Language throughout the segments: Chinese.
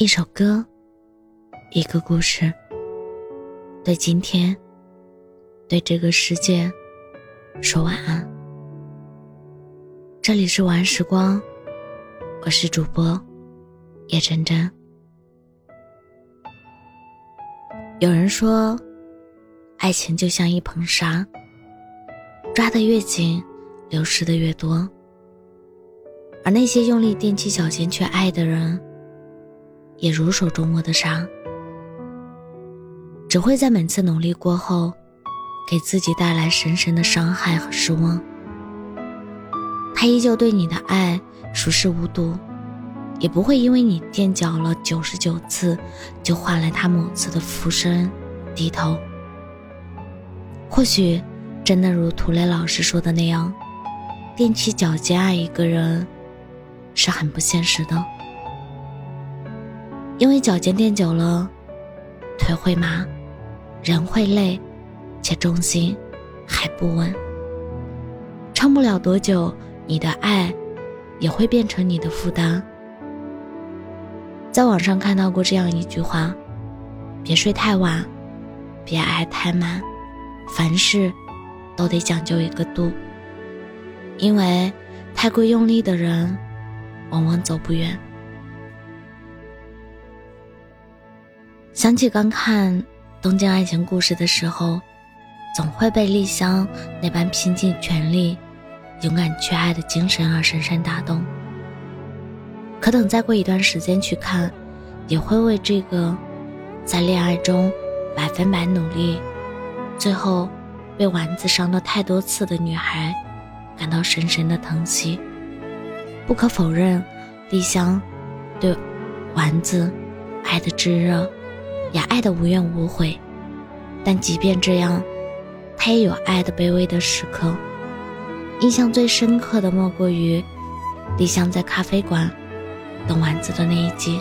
一首歌，一个故事，对今天，对这个世界，说晚安。这里是晚安时光，我是主播叶真真。有人说，爱情就像一捧沙，抓得越紧，流失的越多。而那些用力踮起脚尖去爱的人，也如手中握的沙，只会在每次努力过后，给自己带来深深的伤害和失望。他依旧对你的爱熟视无睹，也不会因为你垫脚了九十九次，就换来他某次的俯身低头。或许，真的如涂磊老师说的那样，踮起脚尖爱一个人。是很不现实的，因为脚尖垫久了，腿会麻，人会累，且重心还不稳，撑不了多久，你的爱也会变成你的负担。在网上看到过这样一句话：别睡太晚，别爱太满，凡事都得讲究一个度，因为太过用力的人。往往走不远。想起刚看《东京爱情故事》的时候，总会被丽香那般拼尽全力、勇敢去爱的精神而深深打动。可等再过一段时间去看，也会为这个在恋爱中百分百努力，最后被丸子伤了太多次的女孩，感到深深的疼惜。不可否认，丽香对丸子爱的炙热，也爱的无怨无悔。但即便这样，他也有爱的卑微的时刻。印象最深刻的莫过于丽香在咖啡馆等丸子的那一集。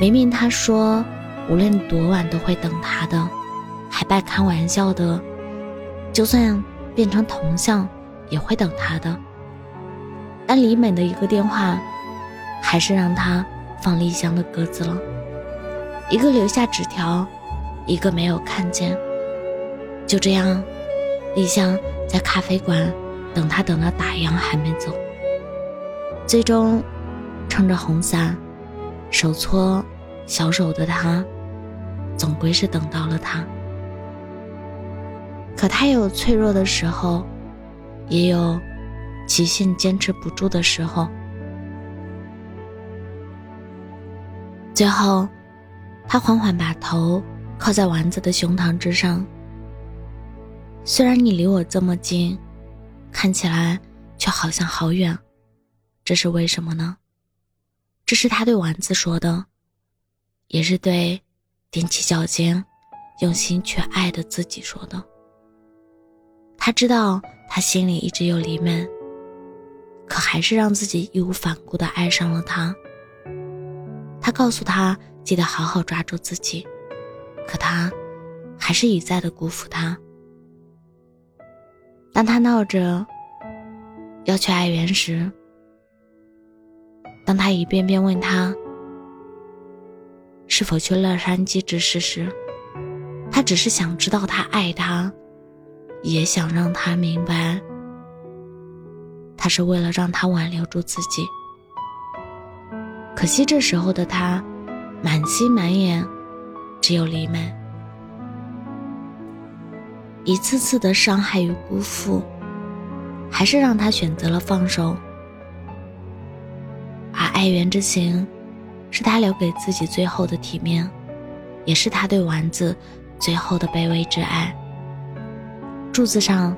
明明他说无论多晚都会等他的，还半开玩笑的，就算变成铜像也会等他的。但李美的一个电话，还是让他放丽香的鸽子了。一个留下纸条，一个没有看见。就这样，丽香在咖啡馆等他，等到打烊还没走。最终，撑着红伞，手搓小手的他，总归是等到了他。可他有脆弱的时候，也有。极限坚持不住的时候，最后，他缓缓把头靠在丸子的胸膛之上。虽然你离我这么近，看起来却好像好远，这是为什么呢？这是他对丸子说的，也是对踮起脚尖、用心去爱的自己说的。他知道，他心里一直有黎美。可还是让自己义无反顾的爱上了他。他告诉他记得好好抓住自己，可他还是一再的辜负他。当他闹着要去爱媛时，当他一遍遍问他是否去洛杉矶之事时，他只是想知道他爱他，也想让他明白。他是为了让他挽留住自己，可惜这时候的他，满心满眼只有黎美。一次次的伤害与辜负，还是让他选择了放手。而爱媛之情，是他留给自己最后的体面，也是他对丸子最后的卑微之爱。柱子上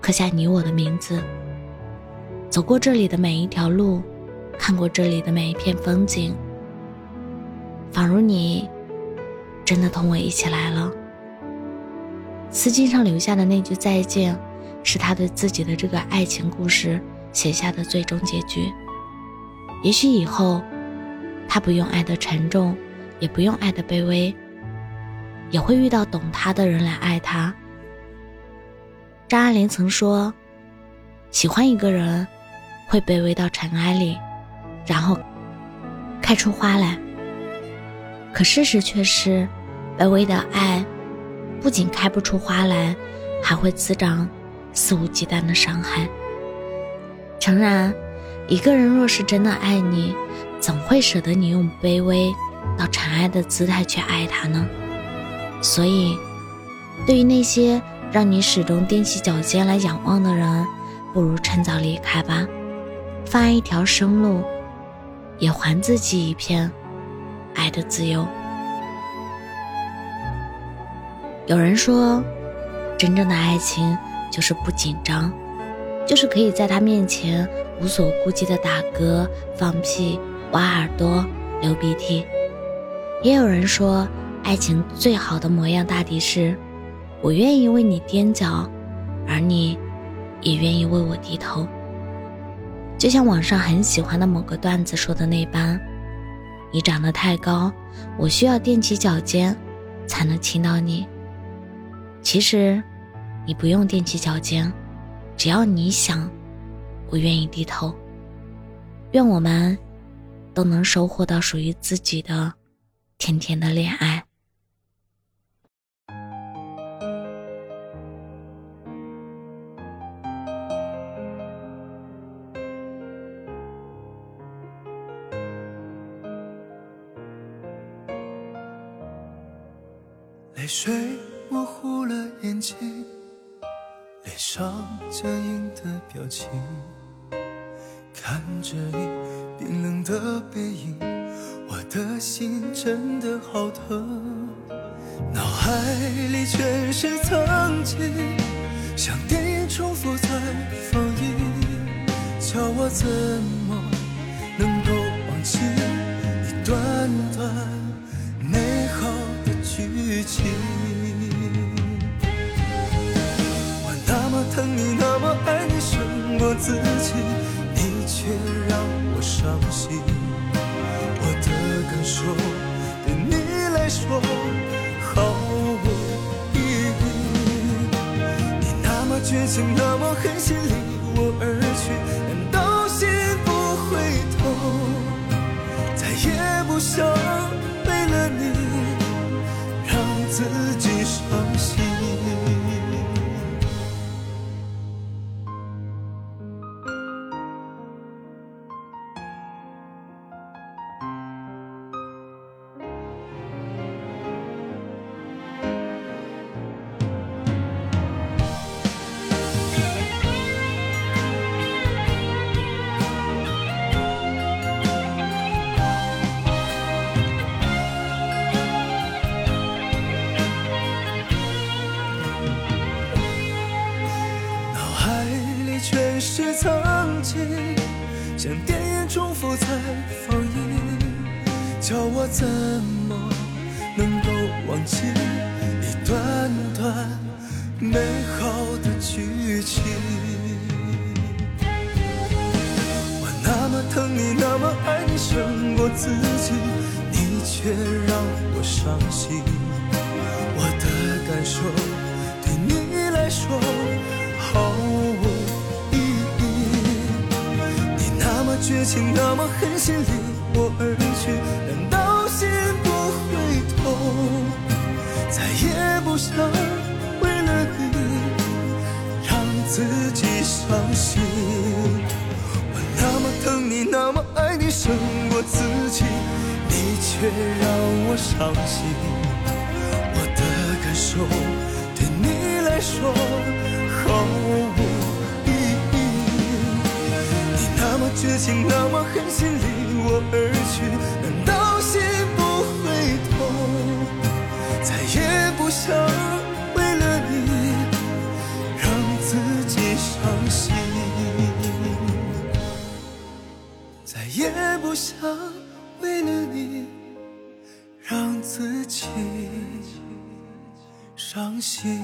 刻下你我的名字。走过这里的每一条路，看过这里的每一片风景，仿如你真的同我一起来了。丝巾上留下的那句再见，是他对自己的这个爱情故事写下的最终结局。也许以后，他不用爱的沉重，也不用爱的卑微，也会遇到懂他的人来爱他。张爱玲曾说：“喜欢一个人。”会卑微到尘埃里，然后开出花来。可事实却是，卑微的爱不仅开不出花来，还会滋长肆无忌惮的伤害。诚然，一个人若是真的爱你，怎会舍得你用卑微到尘埃的姿态去爱他呢？所以，对于那些让你始终踮起脚尖来仰望的人，不如趁早离开吧，放一条生路，也还自己一片。爱的自由。有人说，真正的爱情就是不紧张，就是可以在他面前无所顾忌的打嗝、放屁、挖耳朵、流鼻涕。也有人说，爱情最好的模样大抵是，我愿意为你踮脚，而你也愿意为我低头。就像网上很喜欢的某个段子说的那般。你长得太高，我需要踮起脚尖才能亲到你。其实，你不用踮起脚尖，只要你想，我愿意低头。愿我们都能收获到属于自己的甜甜的恋爱。泪水模糊了眼睛，脸上僵硬的表情，看着你冰冷的背影，我的心真的好疼。脑海里全是曾经，像电影重复在放映，叫我怎情，我那么疼你，那么爱你，胜过自己，你却让我伤心。我的感受对你来说毫无意义。你那么绝情，那么狠心。离我而像电影重复在放映，叫我怎么能够忘记一段段美好的剧情？我那么疼你，那么爱你，胜过自己，你却让我伤心。我的感受对你来说情那么狠心离我而去，难道心不回头，再也不想为了你让自己伤心？我那么疼你，那么爱你，胜过自己，你却让我伤心。我的感受对你来说毫无。绝情那么狠心离我而去，难道心不会痛，再也不想为了你让自己伤心，再也不想为了你让自己伤心。